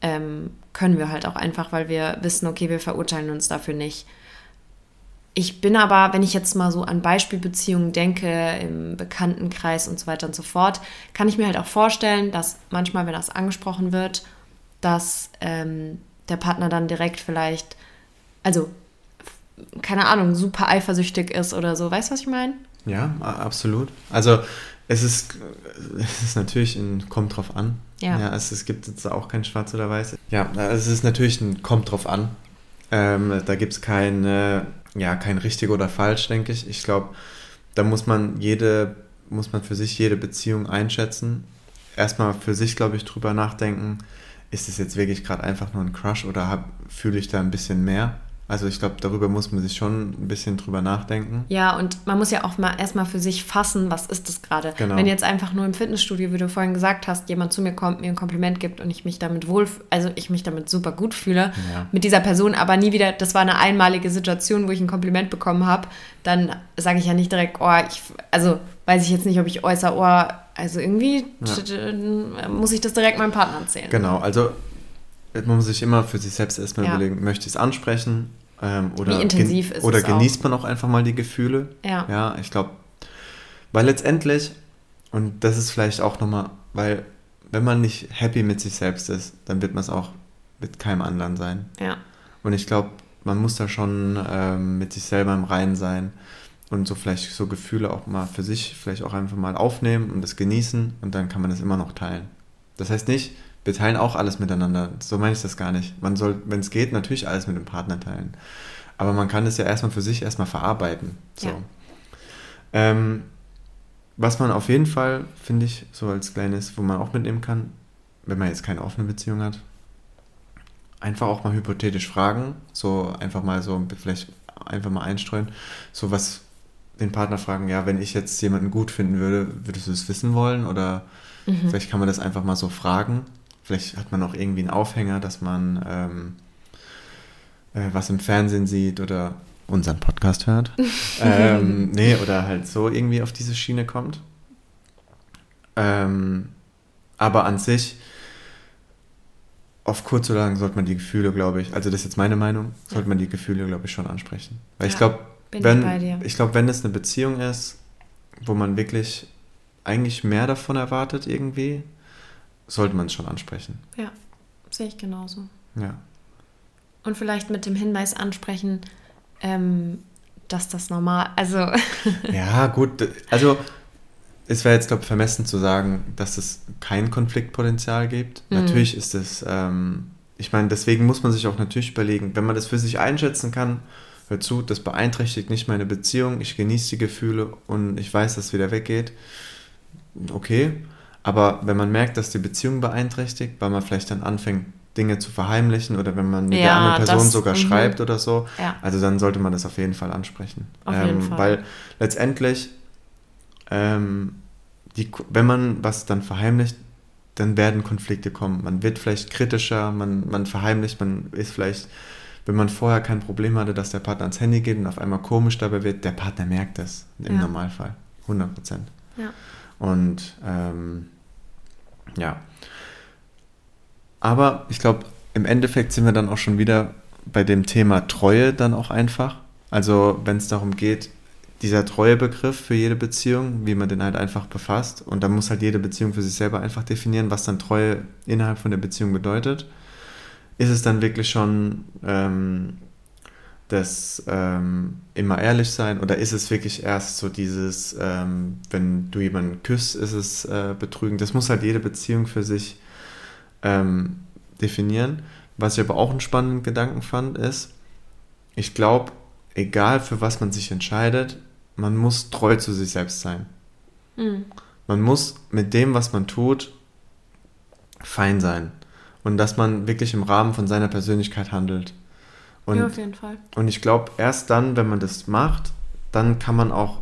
Ähm, können wir halt auch einfach, weil wir wissen, okay, wir verurteilen uns dafür nicht. Ich bin aber, wenn ich jetzt mal so an Beispielbeziehungen denke, im Bekanntenkreis und so weiter und so fort, kann ich mir halt auch vorstellen, dass manchmal, wenn das angesprochen wird, dass ähm, der Partner dann direkt vielleicht, also, keine Ahnung, super eifersüchtig ist oder so. Weißt du, was ich meine? Ja, absolut. Also es ist, es ist natürlich ein kommt drauf an. Ja. es, es gibt jetzt auch kein Schwarz oder Weiß. Ja, es ist natürlich ein kommt drauf an. Ähm, da gibt es kein, äh, ja, kein richtig oder falsch, denke ich. Ich glaube, da muss man jede, muss man für sich jede Beziehung einschätzen. Erstmal für sich, glaube ich, drüber nachdenken, ist es jetzt wirklich gerade einfach nur ein Crush oder fühle ich da ein bisschen mehr? Also ich glaube, darüber muss man sich schon ein bisschen drüber nachdenken. Ja, und man muss ja auch mal erstmal für sich fassen, was ist das gerade. Genau. Wenn jetzt einfach nur im Fitnessstudio, wie du vorhin gesagt hast, jemand zu mir kommt, mir ein Kompliment gibt und ich mich damit wohl, also ich mich damit super gut fühle, Ja. mit dieser Person, aber nie wieder, das war eine einmalige Situation, wo ich ein Kompliment bekommen habe, dann sage ich ja nicht direkt, oh, ich, also weiß ich jetzt nicht, ob ich äußere, oh, also irgendwie äh, muss ich das direkt meinem Partner erzählen. Genau, also man muss sich immer für sich selbst erstmal Ja. überlegen, möchte ich es ansprechen ähm, oder, Wie intensiv ist oder es auch? genießt man auch einfach mal die Gefühle. Ja. Ja, ich glaube, weil letztendlich, und das ist vielleicht auch nochmal, weil wenn man nicht happy mit sich selbst ist, dann wird man es auch mit keinem anderen sein. Ja. Und ich glaube, man muss da schon ähm, mit sich selber im Reinen sein und so vielleicht so Gefühle auch mal für sich vielleicht auch einfach mal aufnehmen und das genießen und dann kann man das immer noch teilen. Das heißt nicht, wir teilen auch alles miteinander. So meine ich das gar nicht. Man soll, wenn es geht, natürlich alles mit dem Partner teilen. Aber man kann es ja erstmal für sich erstmal verarbeiten. So. Ja. Ähm, was man auf jeden Fall, finde ich, so als kleines, wo man auch mitnehmen kann, wenn man jetzt keine offene Beziehung hat, einfach auch mal hypothetisch fragen, so einfach mal so vielleicht einfach mal einstreuen, so was den Partner fragen, ja, wenn ich jetzt jemanden gut finden würde, würdest du es wissen wollen oder vielleicht kann man das einfach mal so fragen. Vielleicht hat man auch irgendwie einen Aufhänger, dass man ähm, äh, was im Fernsehen sieht oder unseren Podcast hört. ähm, nee, oder halt so irgendwie auf diese Schiene kommt. Ähm, aber an sich, auf kurz oder lang sollte man die Gefühle, glaube ich, also das ist jetzt meine Meinung, sollte man die Gefühle, glaube ich, schon ansprechen. Weil ich Ja, glaube, ich wenn, bei dir. ich glaube, wenn es eine Beziehung ist, wo man wirklich eigentlich mehr davon erwartet irgendwie, sollte man es schon ansprechen. Ja, sehe ich genauso. Ja. Und vielleicht mit dem Hinweis ansprechen, ähm, dass das normal, also Ja, gut. Also, es wäre jetzt, glaube ich, vermessen zu sagen, dass es kein Konfliktpotenzial gibt. Natürlich ist es, ähm, ich meine, deswegen muss man sich auch natürlich überlegen, wenn man das für sich einschätzen kann, hör zu, das beeinträchtigt nicht meine Beziehung, ich genieße die Gefühle und ich weiß, dass es wieder weggeht. Okay. Aber wenn man merkt, dass die Beziehung beeinträchtigt, weil man vielleicht dann anfängt, Dinge zu verheimlichen oder wenn man mit der Ja, anderen Person das- sogar mhm. schreibt oder so, Ja. also dann sollte man das auf jeden Fall ansprechen. Auf jeden Fall. Weil letztendlich ähm, die, wenn man was dann verheimlicht, dann werden Konflikte kommen. Man wird vielleicht kritischer, man, man verheimlicht, man ist vielleicht, wenn man vorher kein Problem hatte, dass der Partner ans Handy geht und auf einmal komisch dabei wird, der Partner merkt das im Ja. Normalfall. 100 Prozent. Ja. Und ähm, ja. Aber ich glaube, im Endeffekt sind wir dann auch schon wieder bei dem Thema Treue dann auch einfach. Also wenn es darum geht, dieser Treuebegriff für jede Beziehung, wie man den halt einfach befasst. Und dann muss halt jede Beziehung für sich selber einfach definieren, was dann Treue innerhalb von der Beziehung bedeutet. Ist es dann wirklich schon ähm, das ähm, immer ehrlich sein oder ist es wirklich erst so dieses, ähm, wenn du jemanden küsst, ist es äh, Betrügen? Das muss halt jede Beziehung für sich ähm, definieren. Was ich aber auch einen spannenden Gedanken fand, ist, ich glaube, egal für was man sich entscheidet, man muss treu zu sich selbst sein. Man muss mit dem, was man tut, fein sein. Und dass man wirklich im Rahmen von seiner Persönlichkeit handelt. Und, ja, auf jeden Fall. und ich glaube, erst dann, wenn man das macht, dann kann man auch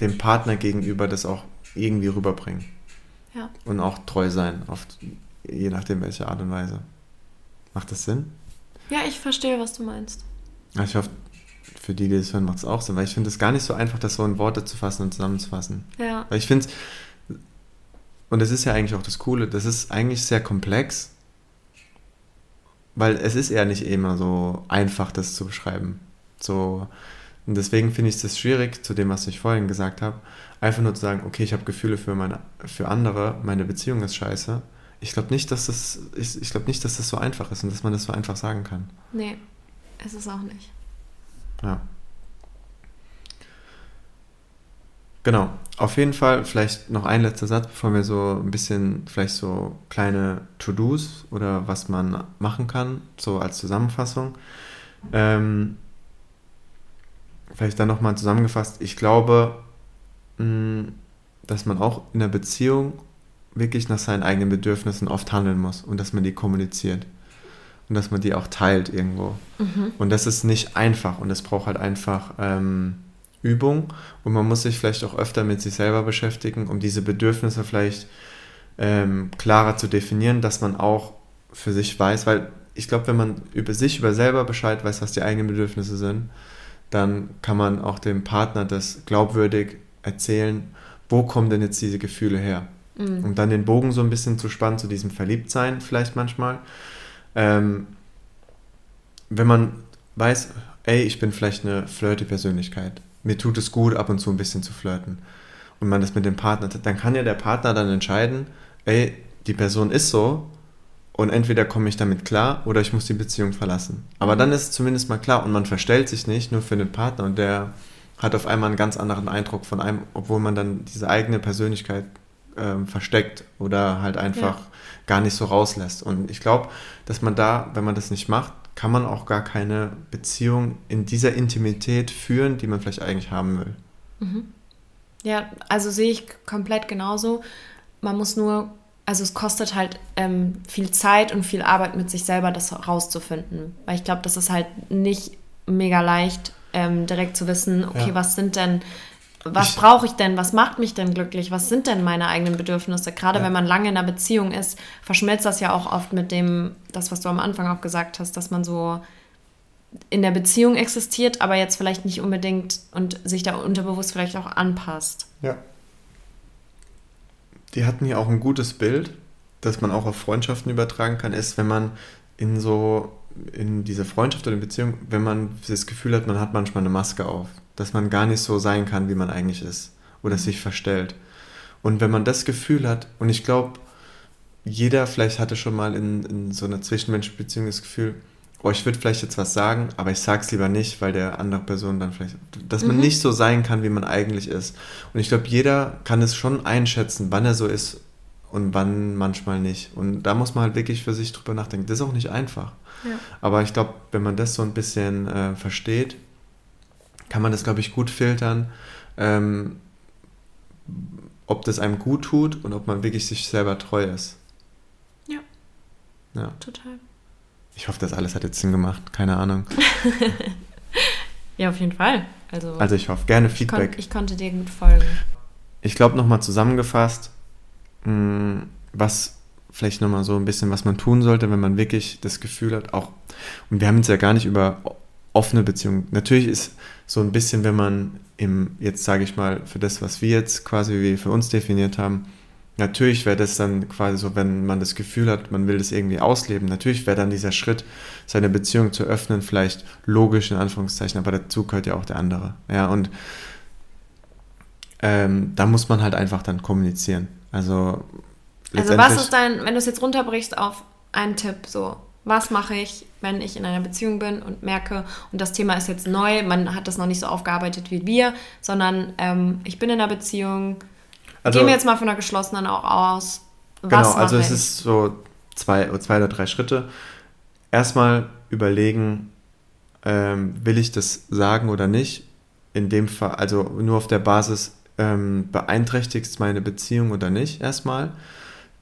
dem Partner gegenüber das auch irgendwie rüberbringen. Ja. Und auch treu sein, auf, je nachdem welche Art und Weise. Macht das Sinn? Ja, ich verstehe, was du meinst. Ich hoffe, für die, die das hören, macht es auch Sinn, weil ich finde es gar nicht so einfach, das so in Worte zu fassen und zusammenzufassen. Ja. Weil ich finde es, und das ist ja eigentlich auch das Coole, das ist eigentlich sehr komplex, weil es ist eher nicht immer so einfach, das zu beschreiben. So, und deswegen finde ich es schwierig, zu dem, was ich vorhin gesagt habe, einfach nur zu sagen, okay, ich habe Gefühle für, meine, für andere, meine Beziehung ist scheiße. Ich glaube nicht, dass das, ich, ich glaube nicht, dass das so einfach ist und dass man das so einfach sagen kann. Nee, ist es auch nicht. Ja. Genau. Auf jeden Fall vielleicht noch ein letzter Satz, bevor wir so ein bisschen vielleicht so kleine To-Dos oder was man machen kann, so als Zusammenfassung. Ähm, vielleicht dann nochmal zusammengefasst. Ich glaube, mh, dass man auch in der Beziehung wirklich nach seinen eigenen Bedürfnissen oft handeln muss und dass man die kommuniziert und dass man die auch teilt irgendwo. Und das ist nicht einfach und es braucht halt einfach ähm, Übung und man muss sich vielleicht auch öfter mit sich selber beschäftigen, um diese Bedürfnisse vielleicht ähm, klarer zu definieren, dass man auch für sich weiß, weil ich glaube, wenn man über sich, über selber Bescheid weiß, was die eigenen Bedürfnisse sind, dann kann man auch dem Partner das glaubwürdig erzählen, wo kommen denn jetzt diese Gefühle her? Um dann den Bogen so ein bisschen zu spannen zu diesem Verliebtsein vielleicht manchmal. Ähm, wenn man weiß, ey, ich bin vielleicht eine flirty Persönlichkeit, mir tut es gut, ab und zu ein bisschen zu flirten und man das mit dem Partner, dann kann ja der Partner dann entscheiden, ey, die Person ist so und entweder komme ich damit klar oder ich muss die Beziehung verlassen. Aber dann ist es zumindest mal klar und man verstellt sich nicht nur für den Partner und der hat auf einmal einen ganz anderen Eindruck von einem, obwohl man dann diese eigene Persönlichkeit ähm, versteckt oder halt einfach Ja. gar nicht so rauslässt. Und ich glaube, dass man da, wenn man das nicht macht, kann man auch gar keine Beziehung in dieser Intimität führen, die man vielleicht eigentlich haben will. Ja, also sehe ich komplett genauso. Man muss nur, also es kostet halt ähm, viel Zeit und viel Arbeit mit sich selber, das rauszufinden. Weil ich glaube, das ist halt nicht mega leicht, ähm, direkt zu wissen, okay, Ja. was sind denn, was brauche ich denn, was macht mich denn glücklich, was sind denn meine eigenen Bedürfnisse? Gerade Ja. wenn man lange in einer Beziehung ist, verschmilzt das ja auch oft mit dem, das, was du am Anfang auch gesagt hast, dass man so in der Beziehung existiert, aber jetzt vielleicht nicht unbedingt und sich da unterbewusst vielleicht auch anpasst. Ja. Die hatten hier auch ein gutes Bild, das man auch auf Freundschaften übertragen kann, ist, wenn man in so, in diese Freundschaft oder in Beziehung, wenn man das Gefühl hat, man hat manchmal eine Maske auf, dass man gar nicht so sein kann, wie man eigentlich ist oder sich verstellt. Und wenn man das Gefühl hat, und ich glaube, jeder vielleicht hatte schon mal in, in so einer zwischenmenschlichen Beziehung das Gefühl, oh, ich würde vielleicht jetzt was sagen, aber ich sag's lieber nicht, weil der andere Person dann vielleicht, dass man nicht so sein kann, wie man eigentlich ist. Und ich glaube, jeder kann es schon einschätzen, wann er so ist und wann manchmal nicht. Und da muss man halt wirklich für sich drüber nachdenken. Das ist auch nicht einfach. Ja. Aber ich glaube, wenn man das so ein bisschen äh, versteht, kann man das, glaube ich, gut filtern, ähm, ob das einem gut tut und ob man wirklich sich selber treu ist. Ja. Ja. Total. Ich hoffe, das alles hat jetzt Sinn gemacht. Keine Ahnung. Ja, auf jeden Fall. Also, Also ich hoffe, gerne ich, kon Feedback. ich konnte dir gut folgen. ich glaube nochmal zusammengefasst, was vielleicht nochmal so ein bisschen, was man tun sollte, wenn man wirklich das Gefühl hat, auch, und wir haben jetzt ja gar nicht über offene Beziehungen. Natürlich ist so ein bisschen, wenn man im, jetzt sage ich mal, für das, was wir jetzt quasi für uns definiert haben, Natürlich wäre das dann quasi so, wenn man das Gefühl hat, man will das irgendwie ausleben. Natürlich wäre dann dieser Schritt, seine Beziehung zu öffnen, vielleicht logisch in Anführungszeichen, aber dazu gehört ja auch der andere. Ja, und ähm, da muss man halt einfach dann kommunizieren. Also, also was ist dein, wenn du es jetzt runterbrichst auf einen Tipp, so, was mache ich, wenn ich in einer Beziehung bin und merke, und das Thema ist jetzt neu, man hat das noch nicht so aufgearbeitet wie wir, sondern ähm, ich bin in einer Beziehung, also, Gehen wir jetzt mal von der geschlossenen auch aus. Was genau, also es ist so zwei, zwei oder drei Schritte. Erstmal überlegen, ähm, will ich das sagen oder nicht? In dem Fall, also nur auf der Basis, ähm, beeinträchtigt es meine Beziehung oder nicht erstmal.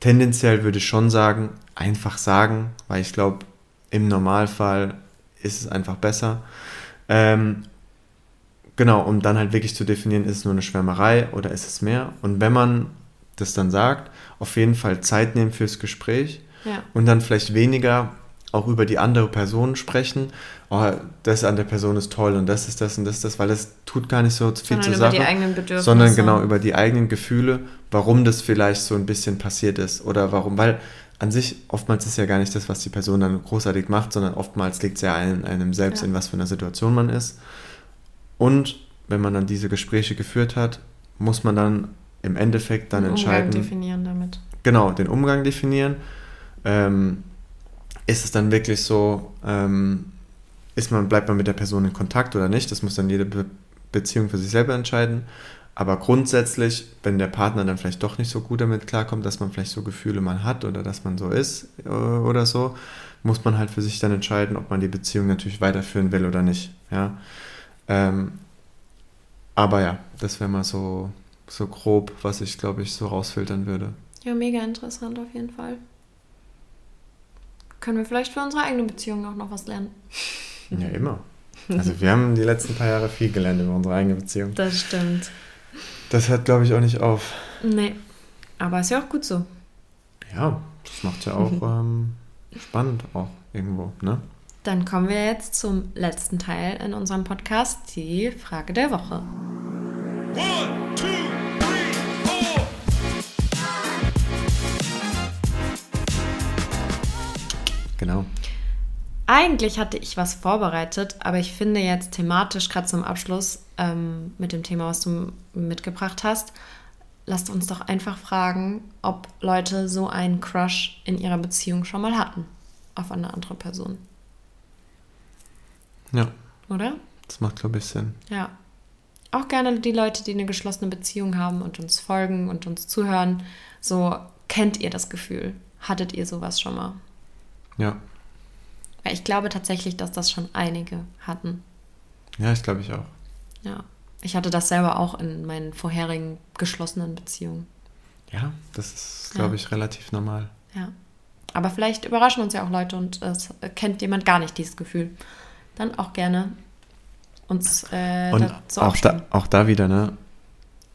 Tendenziell würde ich schon sagen, einfach sagen, weil ich glaube, im Normalfall ist es einfach besser. Ähm, Genau, um dann halt wirklich zu definieren, ist es nur eine Schwärmerei oder ist es mehr. Und wenn man das dann sagt, auf jeden Fall Zeit nehmen fürs Gespräch ja. und dann vielleicht weniger auch über die andere Person sprechen. Oh, das an der Person ist toll und das ist das und das ist das, weil das tut gar nicht so viel sondern zur Sache. Sondern genau über die eigenen Gefühle, warum das vielleicht so ein bisschen passiert ist oder warum, weil an sich oftmals ist ja gar nicht das, was die Person dann großartig macht, sondern oftmals liegt es ja einem, einem selbst, ja. in was für einer Situation man ist. Und wenn man dann diese Gespräche geführt hat, muss man dann im Endeffekt dann den entscheiden. Umgang definieren damit. Genau, den Umgang definieren. Ähm, ist es dann wirklich so, ähm, ist man, bleibt man mit der Person in Kontakt oder nicht? Das muss dann jede Be Beziehung für sich selber entscheiden. Aber grundsätzlich, wenn der Partner dann vielleicht doch nicht so gut damit klarkommt, dass man vielleicht so Gefühle mal hat oder dass man so ist äh, oder so, muss man halt für sich dann entscheiden, ob man die Beziehung natürlich weiterführen will oder nicht. Ja. Ähm, aber ja, das wäre mal so, so grob, was ich, glaube ich, so rausfiltern würde. Ja, mega interessant auf jeden Fall. Können wir vielleicht für unsere eigene Beziehung auch noch was lernen? Ja, immer. Also wir haben die letzten paar Jahre viel gelernt über unsere eigene Beziehung. Das stimmt. Das hört, glaube ich, auch nicht auf. Nee, aber ist ja auch gut so. Ja, das macht ja auch ähm, spannend auch irgendwo, ne? Dann kommen wir jetzt zum letzten Teil in unserem Podcast, die Frage der Woche. One, Genau. Eigentlich hatte ich was vorbereitet, aber ich finde jetzt thematisch gerade zum Abschluss ähm, mit dem Thema, was du mitgebracht hast, lasst uns doch einfach fragen, ob Leute so einen Crush in ihrer Beziehung schon mal hatten auf eine andere Person. Ja. Oder? Das macht, glaube ich, Sinn. Ja. Auch gerne die Leute, die eine geschlossene Beziehung haben und uns folgen und uns zuhören. So, kennt ihr das Gefühl? Hattet ihr sowas schon mal? Ja. Ich glaube tatsächlich, dass das schon einige hatten. Ja, ich glaube ich auch. Ja. Ich hatte das selber auch in meinen vorherigen geschlossenen Beziehungen. Ja, das ist, glaube ja. ich, relativ normal. Ja. Aber vielleicht überraschen uns ja auch Leute und es kennt jemand gar nicht dieses Gefühl dann auch gerne uns äh, Und dazu auch da, auch da wieder, ne?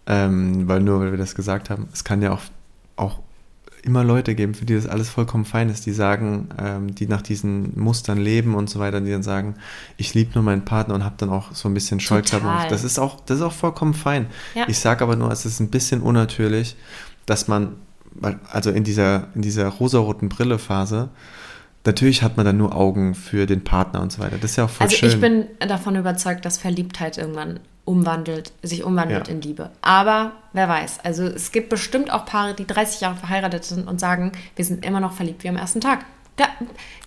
Ähm, weil nur, weil wir das gesagt haben, es kann ja auch, auch immer Leute geben, für die das alles vollkommen fein ist, die sagen, ähm, die nach diesen Mustern leben und so weiter, die dann sagen, ich liebe nur meinen Partner und habe dann auch so ein bisschen Scheuklappen. Das ist auch, das ist auch vollkommen fein. Ja. Ich sage aber nur, es ist ein bisschen unnatürlich, dass man, also in dieser, in dieser rosaroten Brille-Phase, Natürlich hat man dann nur Augen für den Partner und so weiter. Das ist ja auch voll also schön. Also ich bin davon überzeugt, dass Verliebtheit irgendwann umwandelt, sich umwandelt ja. in Liebe. Aber wer weiß. Also es gibt bestimmt auch Paare, die 30 Jahre verheiratet sind und sagen, wir sind immer noch verliebt wie am ersten Tag. Da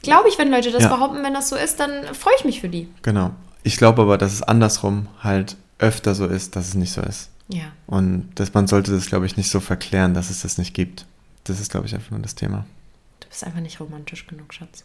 glaube ich, wenn Leute das ja. behaupten, wenn das so ist, dann freue ich mich für die. Genau. Ich glaube aber, dass es andersrum halt öfter so ist, dass es nicht so ist. Ja. Und dass man sollte das, glaube ich, nicht so verklären, dass es das nicht gibt. Das ist, glaube ich, einfach nur das Thema bist einfach nicht romantisch genug, Schatz.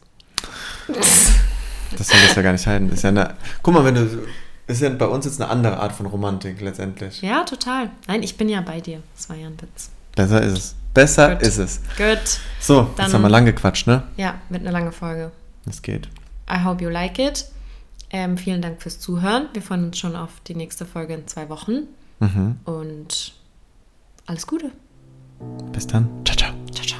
Das soll das ja gar nicht halten. Ist ja eine, guck mal, wenn du. Ist ja bei uns jetzt eine andere Art von Romantik letztendlich. Ja, total. Nein, ich bin ja bei dir. Das war ja ein Witz. Besser ist es. Besser Good. ist es. Gut. So, Dann, jetzt haben wir lang gequatscht, ne? Ja, mit einer langen Folge. Es geht. I hope you like it. Ähm, vielen Dank fürs Zuhören. Wir freuen uns schon auf die nächste Folge in zwei Wochen. Mhm. Und alles Gute. Bis dann. Ciao, ciao. Ciao, ciao.